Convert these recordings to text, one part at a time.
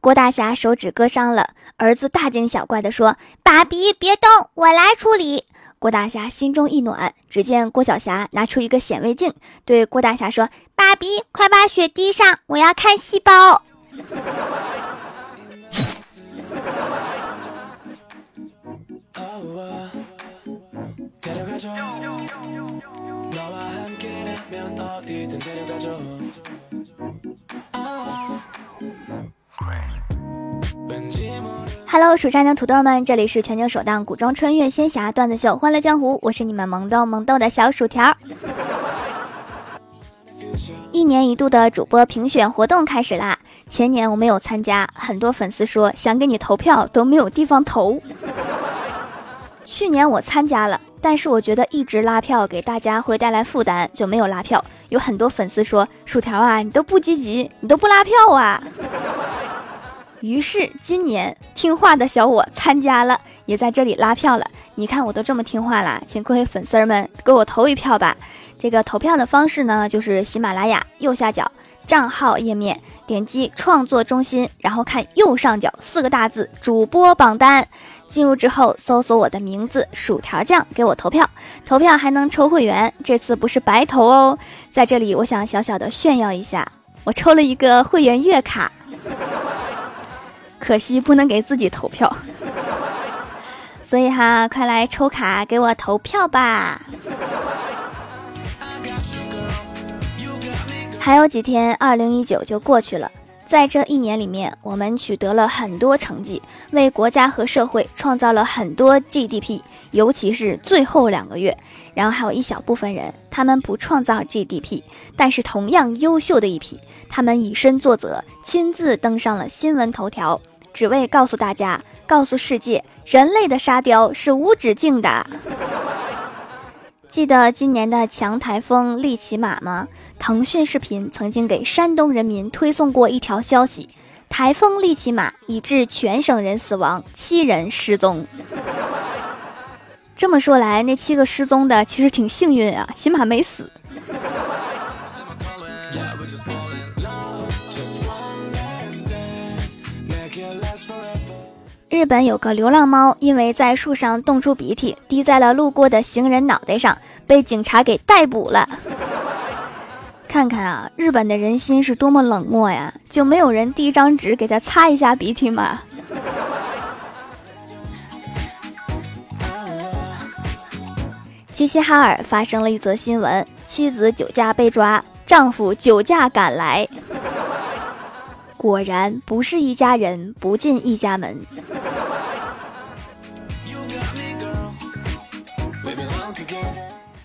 郭大侠手指割伤了，儿子大惊小怪地说：“爸比，别动，我来处理。”郭大侠心中一暖，只见郭小霞拿出一个显微镜，对郭大侠说：“爸比，快把血滴上，我要看细胞。” Hello，蜀山的土豆们，这里是全球首档古装穿越仙侠段子秀《欢乐江湖》，我是你们萌豆萌豆的小薯条。一年一度的主播评选活动开始啦！前年我没有参加，很多粉丝说想给你投票都没有地方投。去年我参加了，但是我觉得一直拉票给大家会带来负担，就没有拉票。有很多粉丝说：“薯条啊，你都不积极，你都不拉票啊。”于是今年听话的小我参加了，也在这里拉票了。你看我都这么听话了，请各位粉丝儿们给我投一票吧。这个投票的方式呢，就是喜马拉雅右下角账号页面，点击创作中心，然后看右上角四个大字主播榜单。进入之后搜索我的名字薯条酱，给我投票。投票还能抽会员，这次不是白投哦。在这里，我想小小的炫耀一下，我抽了一个会员月卡。可惜不能给自己投票，所以哈，快来抽卡给我投票吧！还有几天，二零一九就过去了。在这一年里面，我们取得了很多成绩，为国家和社会创造了很多 GDP。尤其是最后两个月，然后还有一小部分人，他们不创造 GDP，但是同样优秀的一批，他们以身作则，亲自登上了新闻头条。只为告诉大家，告诉世界，人类的沙雕是无止境的。记得今年的强台风利奇马吗？腾讯视频曾经给山东人民推送过一条消息：台风利奇马已致全省人死亡，七人失踪。这么说来，那七个失踪的其实挺幸运啊，起码没死。日本有个流浪猫，因为在树上冻出鼻涕，滴在了路过的行人脑袋上，被警察给逮捕了。看看啊，日本的人心是多么冷漠呀！就没有人递一张纸给他擦一下鼻涕吗？齐齐哈尔发生了一则新闻：妻子酒驾被抓，丈夫酒驾赶来。果然不是一家人，不进一家门。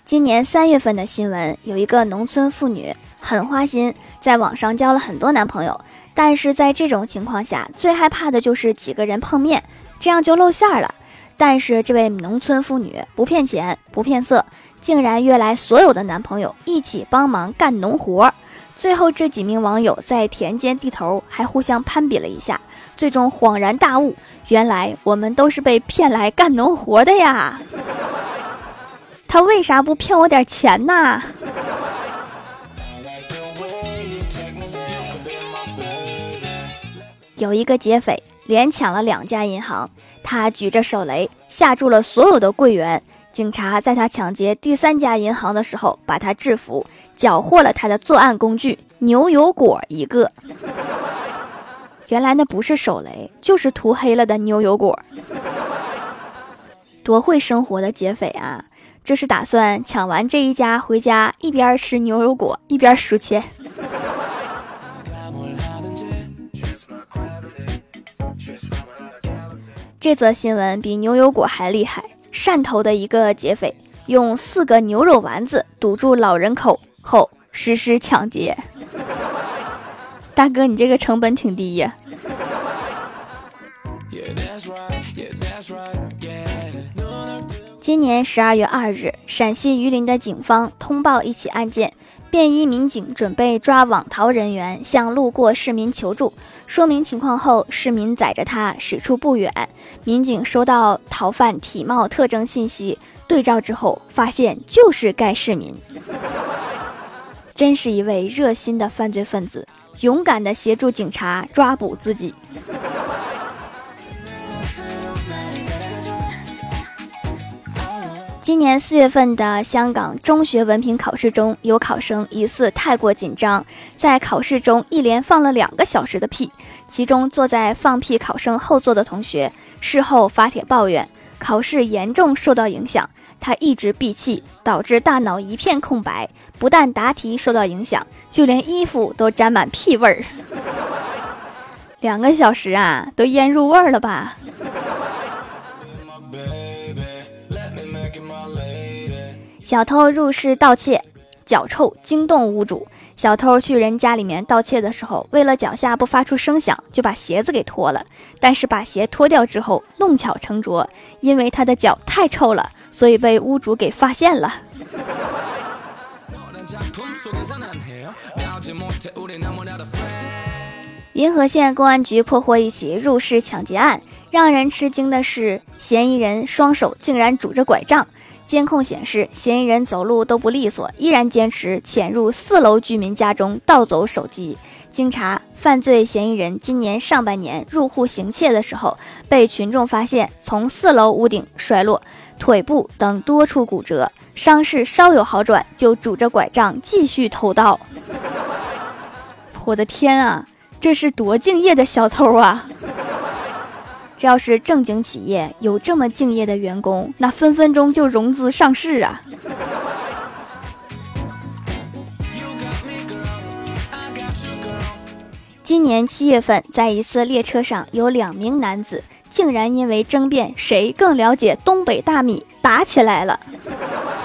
今年三月份的新闻，有一个农村妇女很花心，在网上交了很多男朋友，但是在这种情况下，最害怕的就是几个人碰面，这样就露馅儿了。但是这位农村妇女不骗钱，不骗色，竟然约来所有的男朋友一起帮忙干农活。最后，这几名网友在田间地头还互相攀比了一下，最终恍然大悟，原来我们都是被骗来干农活的呀！他为啥不骗我点钱呢？有一个劫匪连抢了两家银行，他举着手雷吓住了所有的柜员。警察在他抢劫第三家银行的时候，把他制服，缴获了他的作案工具牛油果一个。原来那不是手雷，就是涂黑了的牛油果。多会生活的劫匪啊！这是打算抢完这一家回家，一边吃牛油果一边数钱。这则新闻比牛油果还厉害。汕头的一个劫匪用四个牛肉丸子堵住老人口后实施抢劫。大哥，你这个成本挺低呀。今年十二月二日，陕西榆林的警方通报一起案件。便衣民警准备抓网逃人员，向路过市民求助。说明情况后，市民载着他驶出不远。民警收到逃犯体貌特征信息，对照之后发现就是该市民。真是一位热心的犯罪分子，勇敢地协助警察抓捕自己。今年四月份的香港中学文凭考试中，有考生疑似太过紧张，在考试中一连放了两个小时的屁。其中坐在放屁考生后座的同学，事后发帖抱怨，考试严重受到影响。他一直闭气，导致大脑一片空白，不但答题受到影响，就连衣服都沾满屁味儿。两个小时啊，都腌入味儿了吧？小偷入室盗窃，脚臭惊动屋主。小偷去人家里面盗窃的时候，为了脚下不发出声响，就把鞋子给脱了。但是把鞋脱掉之后，弄巧成拙，因为他的脚太臭了，所以被屋主给发现了。银河县公安局破获一起入室抢劫案，让人吃惊的是，嫌疑人双手竟然拄着拐杖。监控显示，嫌疑人走路都不利索，依然坚持潜入四楼居民家中盗走手机。经查，犯罪嫌疑人今年上半年入户行窃的时候，被群众发现从四楼屋顶摔落，腿部等多处骨折，伤势稍有好转，就拄着拐杖继续偷盗。我的天啊，这是多敬业的小偷啊！这要是正经企业有这么敬业的员工，那分分钟就融资上市啊！今年七月份，在一次列车上，有两名男子竟然因为争辩谁更了解东北大米打起来了。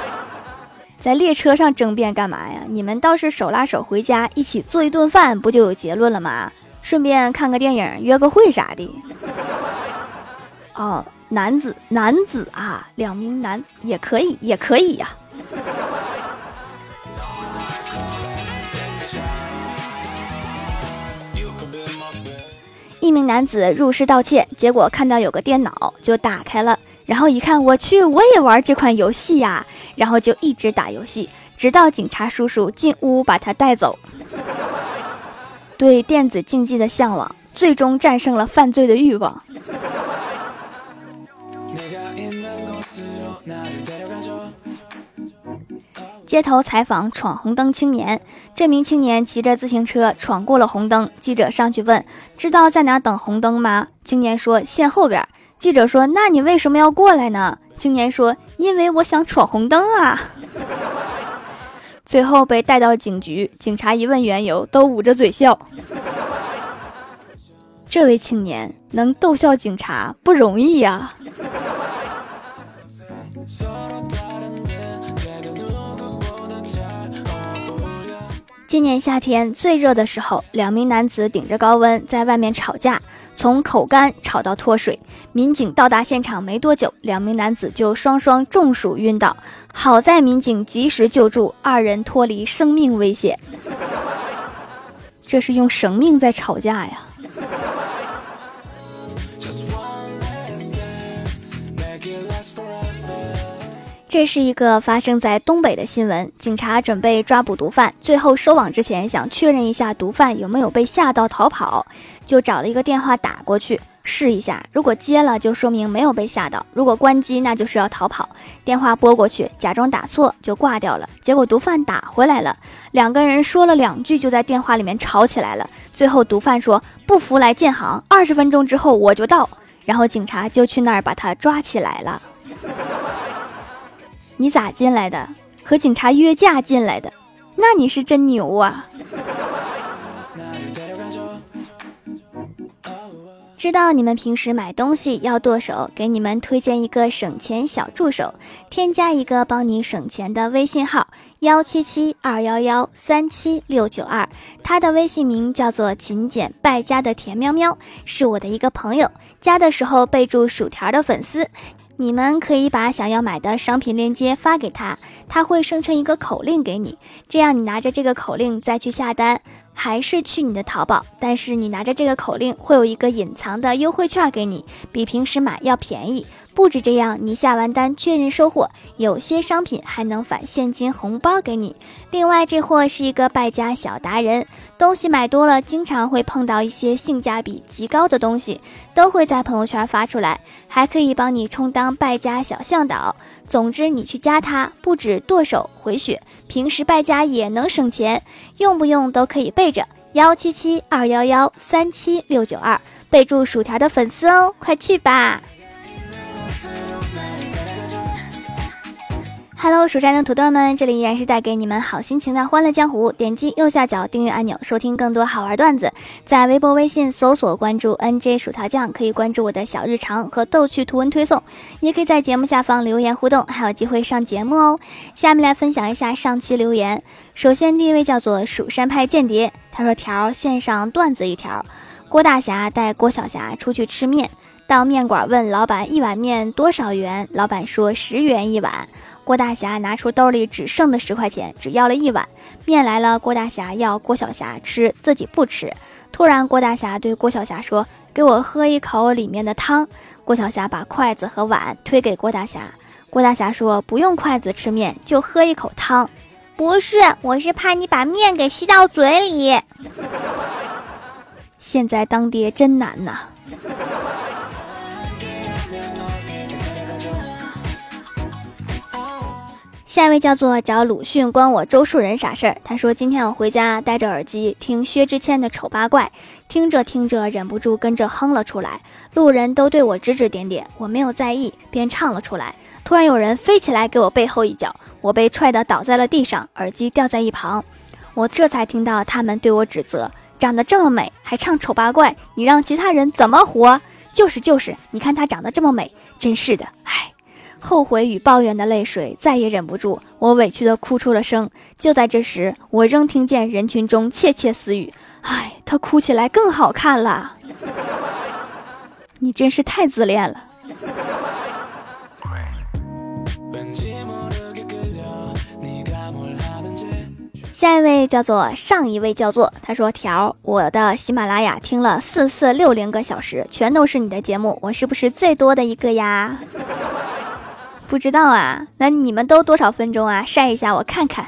在列车上争辩干嘛呀？你们倒是手拉手回家一起做一顿饭，不就有结论了吗？顺便看个电影，约个会啥的。哦，男子男子啊，两名男也可以，也可以呀。一名男子入室盗窃，结果看到有个电脑，就打开了，然后一看，我去，我也玩这款游戏呀，然后就一直打游戏，直到警察叔叔进屋把他带走。对电子竞技的向往，最终战胜了犯罪的欲望。街头采访闯红灯青年，这名青年骑着自行车闯过了红灯。记者上去问：“知道在哪等红灯吗？”青年说：“线后边。”记者说：“那你为什么要过来呢？”青年说：“因为我想闯红灯啊。”最后被带到警局，警察一问缘由，都捂着嘴笑。这位青年能逗笑警察不容易呀。今年夏天最热的时候，两名男子顶着高温在外面吵架，从口干吵到脱水。民警到达现场没多久，两名男子就双双中暑晕倒。好在民警及时救助，二人脱离生命危险。这是用生命在吵架呀！这是一个发生在东北的新闻。警察准备抓捕毒贩，最后收网之前想确认一下毒贩有没有被吓到逃跑，就找了一个电话打过去试一下。如果接了，就说明没有被吓到；如果关机，那就是要逃跑。电话拨过去，假装打错就挂掉了。结果毒贩打回来了，两个人说了两句，就在电话里面吵起来了。最后毒贩说：“不服来建行，二十分钟之后我就到。”然后警察就去那儿把他抓起来了。你咋进来的？和警察约架进来的？那你是真牛啊！知道你们平时买东西要剁手，给你们推荐一个省钱小助手，添加一个帮你省钱的微信号幺七七二幺幺三七六九二，他的微信名叫做勤俭败家的田喵喵，是我的一个朋友，加的时候备注薯条的粉丝。你们可以把想要买的商品链接发给他，他会生成一个口令给你，这样你拿着这个口令再去下单。还是去你的淘宝，但是你拿着这个口令，会有一个隐藏的优惠券给你，比平时买要便宜。不止这样，你下完单确认收货，有些商品还能返现金红包给你。另外，这货是一个败家小达人，东西买多了，经常会碰到一些性价比极高的东西，都会在朋友圈发出来，还可以帮你充当败家小向导。总之，你去加他，不止剁手回血，平时败家也能省钱，用不用都可以备着。幺七七二幺幺三七六九二，备注薯条的粉丝哦，快去吧！Hello，蜀山的土豆们，这里依然是带给你们好心情的欢乐江湖。点击右下角订阅按钮，收听更多好玩段子。在微博、微信搜索关注 NJ 薯条酱，可以关注我的小日常和逗趣图文推送，你也可以在节目下方留言互动，还有机会上节目哦。下面来分享一下上期留言。首先，第一位叫做蜀山派间谍，他说：“条线上段子一条，郭大侠带郭晓霞出去吃面，到面馆问老板一碗面多少元，老板说十元一碗。”郭大侠拿出兜里只剩的十块钱，只要了一碗面来了。郭大侠要郭晓霞吃，自己不吃。突然，郭大侠对郭晓霞说：“给我喝一口里面的汤。”郭晓霞把筷子和碗推给郭大侠。郭大侠说：“不用筷子吃面，就喝一口汤。”不是，我是怕你把面给吸到嘴里。现在当爹真难呐。下一位叫做找鲁迅关我周树人啥事儿？他说今天我回家戴着耳机听薛之谦的丑八怪，听着听着忍不住跟着哼了出来，路人都对我指指点点，我没有在意，便唱了出来。突然有人飞起来给我背后一脚，我被踹得倒在了地上，耳机掉在一旁，我这才听到他们对我指责：长得这么美还唱丑八怪，你让其他人怎么活？就是就是，你看她长得这么美，真是的，唉。后悔与抱怨的泪水再也忍不住，我委屈的哭出了声。就在这时，我仍听见人群中窃窃私语：“哎，他哭起来更好看了。”你真是太自恋了。下一位叫做上一位叫做，他说：“条，我的喜马拉雅听了四四六零个小时，全都是你的节目，我是不是最多的一个呀？”不知道啊，那你们都多少分钟啊？晒一下我看看。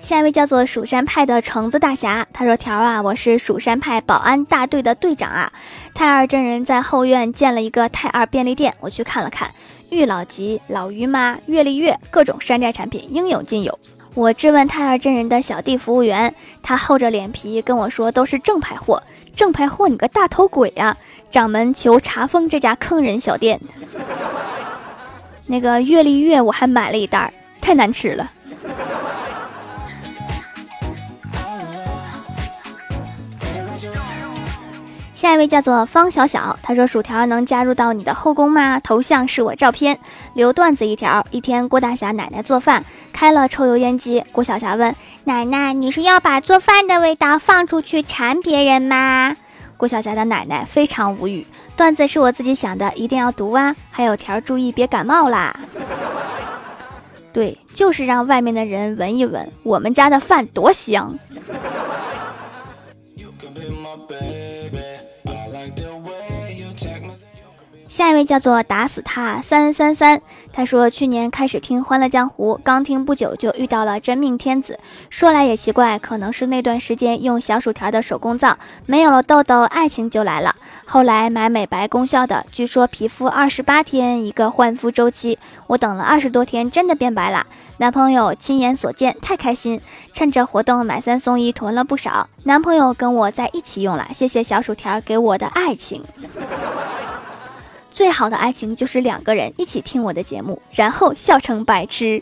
下一位叫做蜀山派的橙子大侠，他说：“条啊，我是蜀山派保安大队的队长啊。太二真人在后院建了一个太二便利店，我去看了看，玉老吉、老于妈、月丽月各种山寨产品应有尽有。我质问太二真人的小弟服务员，他厚着脸皮跟我说都是正牌货。”正牌货，你个大头鬼呀！掌门求查封这家坑人小店。那个月历月我还买了一袋，太难吃了。下一位叫做方小小，他说：“薯条能加入到你的后宫吗？头像是我照片，留段子一条。一天，郭大侠奶奶做饭开了抽油烟机，郭小霞问奶奶：‘你是要把做饭的味道放出去馋别人吗？’郭小霞的奶奶非常无语。段子是我自己想的，一定要读啊！还有条，注意别感冒啦。对，就是让外面的人闻一闻我们家的饭多香。” You can be my baby. 下一位叫做打死他三三三，他说去年开始听《欢乐江湖》，刚听不久就遇到了真命天子。说来也奇怪，可能是那段时间用小薯条的手工皂，没有了痘痘，爱情就来了。后来买美白功效的，据说皮肤二十八天一个换肤周期，我等了二十多天，真的变白了。男朋友亲眼所见，太开心，趁着活动买三送一，囤了不少。男朋友跟我在一起用了，谢谢小薯条给我的爱情。最好的爱情就是两个人一起听我的节目，然后笑成白痴。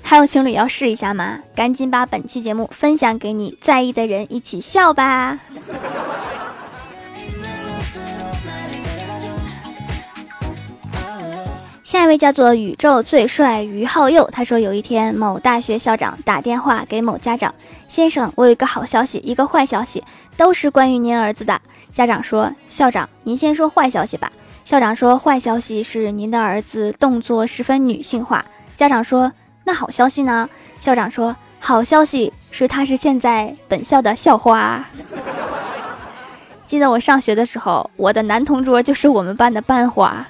还有情侣要试一下吗？赶紧把本期节目分享给你在意的人，一起笑吧。下一位叫做宇宙最帅于浩佑，他说有一天某大学校长打电话给某家长，先生，我有一个好消息，一个坏消息，都是关于您儿子的。家长说：“校长，您先说坏消息吧。”校长说：“坏消息是您的儿子动作十分女性化。”家长说：“那好消息呢？”校长说：“好消息是他是现在本校的校花。”记得我上学的时候，我的男同桌就是我们班的班花。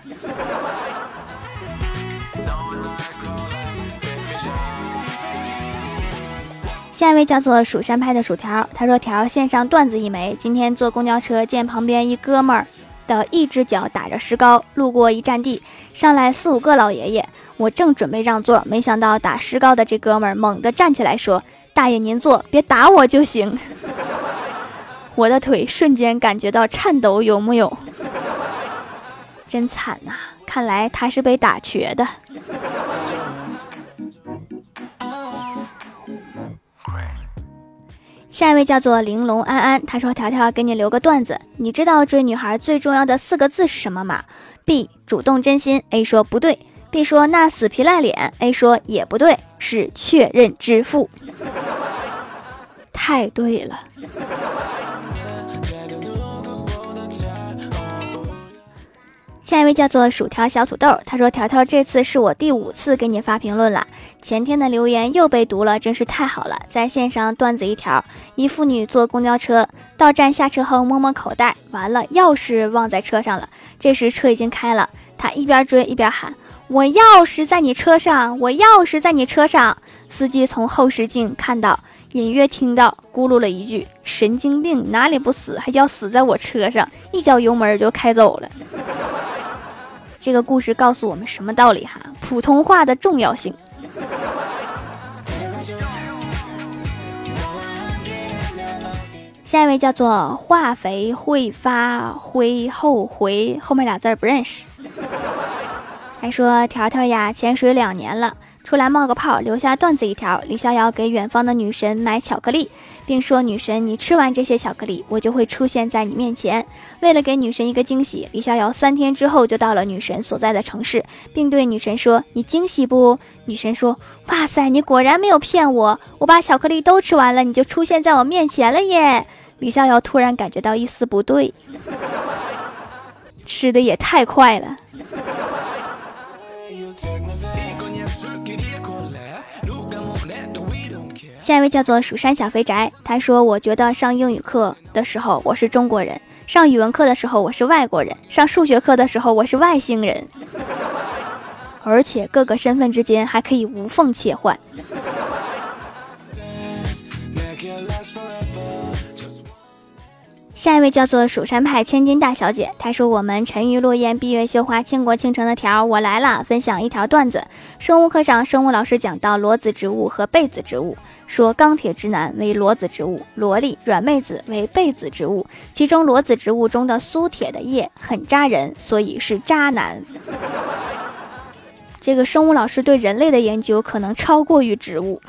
下一位叫做蜀山派的薯条，他说：“条线上段子一枚。今天坐公交车，见旁边一哥们儿的一只脚打着石膏，路过一站地，上来四五个老爷爷。我正准备让座，没想到打石膏的这哥们儿猛地站起来说：‘大爷您坐，别打我就行。’我的腿瞬间感觉到颤抖，有木有？真惨呐！看来他是被打瘸的。”下一位叫做玲珑安安，他说：“条条给你留个段子，你知道追女孩最重要的四个字是什么吗？”B 主动真心，A 说不对，B 说那死皮赖脸，A 说也不对，是确认支付。太对了。下一位叫做薯条小土豆，他说：“条条，这次是我第五次给你发评论了，前天的留言又被读了，真是太好了。在线上段子一条：一妇女坐公交车到站下车后摸摸口袋，完了钥匙忘在车上了。这时车已经开了，她一边追一边喊：我钥匙在你车上，我钥匙在你车上。司机从后视镜看到，隐约听到咕噜了一句：神经病，哪里不死还要死在我车上？一脚油门就开走了。”这个故事告诉我们什么道理哈？普通话的重要性。下一位叫做化肥会发灰后回，后面俩字不认识。还说条条呀，潜水两年了。出来冒个泡，留下段子一条：李逍遥给远方的女神买巧克力，并说：“女神，你吃完这些巧克力，我就会出现在你面前。”为了给女神一个惊喜，李逍遥三天之后就到了女神所在的城市，并对女神说：“你惊喜不？”女神说：“哇塞，你果然没有骗我，我把巧克力都吃完了，你就出现在我面前了耶！”李逍遥突然感觉到一丝不对，吃的也太快了。下一位叫做蜀山小肥宅，他说：“我觉得上英语课的时候我是中国人，上语文课的时候我是外国人，上数学课的时候我是外星人，而且各个身份之间还可以无缝切换。”下一位叫做蜀山派千金大小姐，她说：“我们沉鱼落雁、闭月羞花、倾国倾城的条，我来了，分享一条段子。生物课上，生物老师讲到裸子植物和被子植物，说钢铁直男为裸子植物，萝莉、软妹子为被子植物。其中裸子植物中的苏铁的叶很扎人，所以是渣男。这个生物老师对人类的研究可能超过于植物。”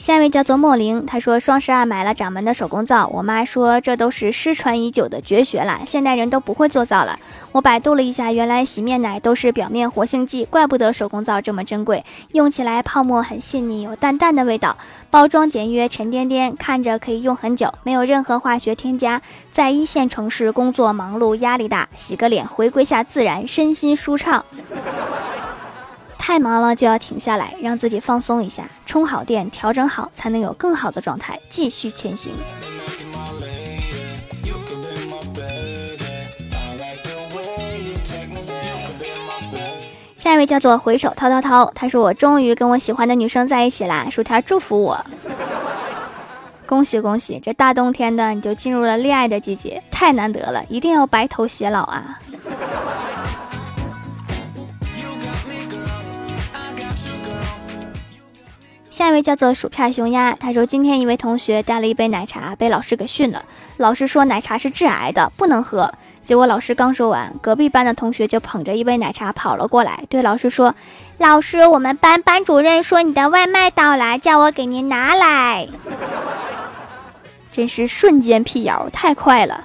下一位叫做莫灵，他说双十二买了掌门的手工皂，我妈说这都是失传已久的绝学了，现代人都不会做皂了。我百度了一下，原来洗面奶都是表面活性剂，怪不得手工皂这么珍贵，用起来泡沫很细腻，有淡淡的味道，包装简约沉甸甸，看着可以用很久，没有任何化学添加。在一线城市工作忙碌压力大，洗个脸回归下自然，身心舒畅。太忙了就要停下来，让自己放松一下，充好电，调整好，才能有更好的状态继续前行。下一位叫做回首涛涛涛，他说我终于跟我喜欢的女生在一起啦，薯条祝福我，恭喜恭喜！这大冬天的你就进入了恋爱的季节，太难得了，一定要白头偕老啊！下一位叫做薯片熊鸭，他说今天一位同学带了一杯奶茶，被老师给训了。老师说奶茶是致癌的，不能喝。结果老师刚说完，隔壁班的同学就捧着一杯奶茶跑了过来，对老师说：“老师，我们班班主任说你的外卖到了，叫我给您拿来。”真是瞬间辟谣，太快了。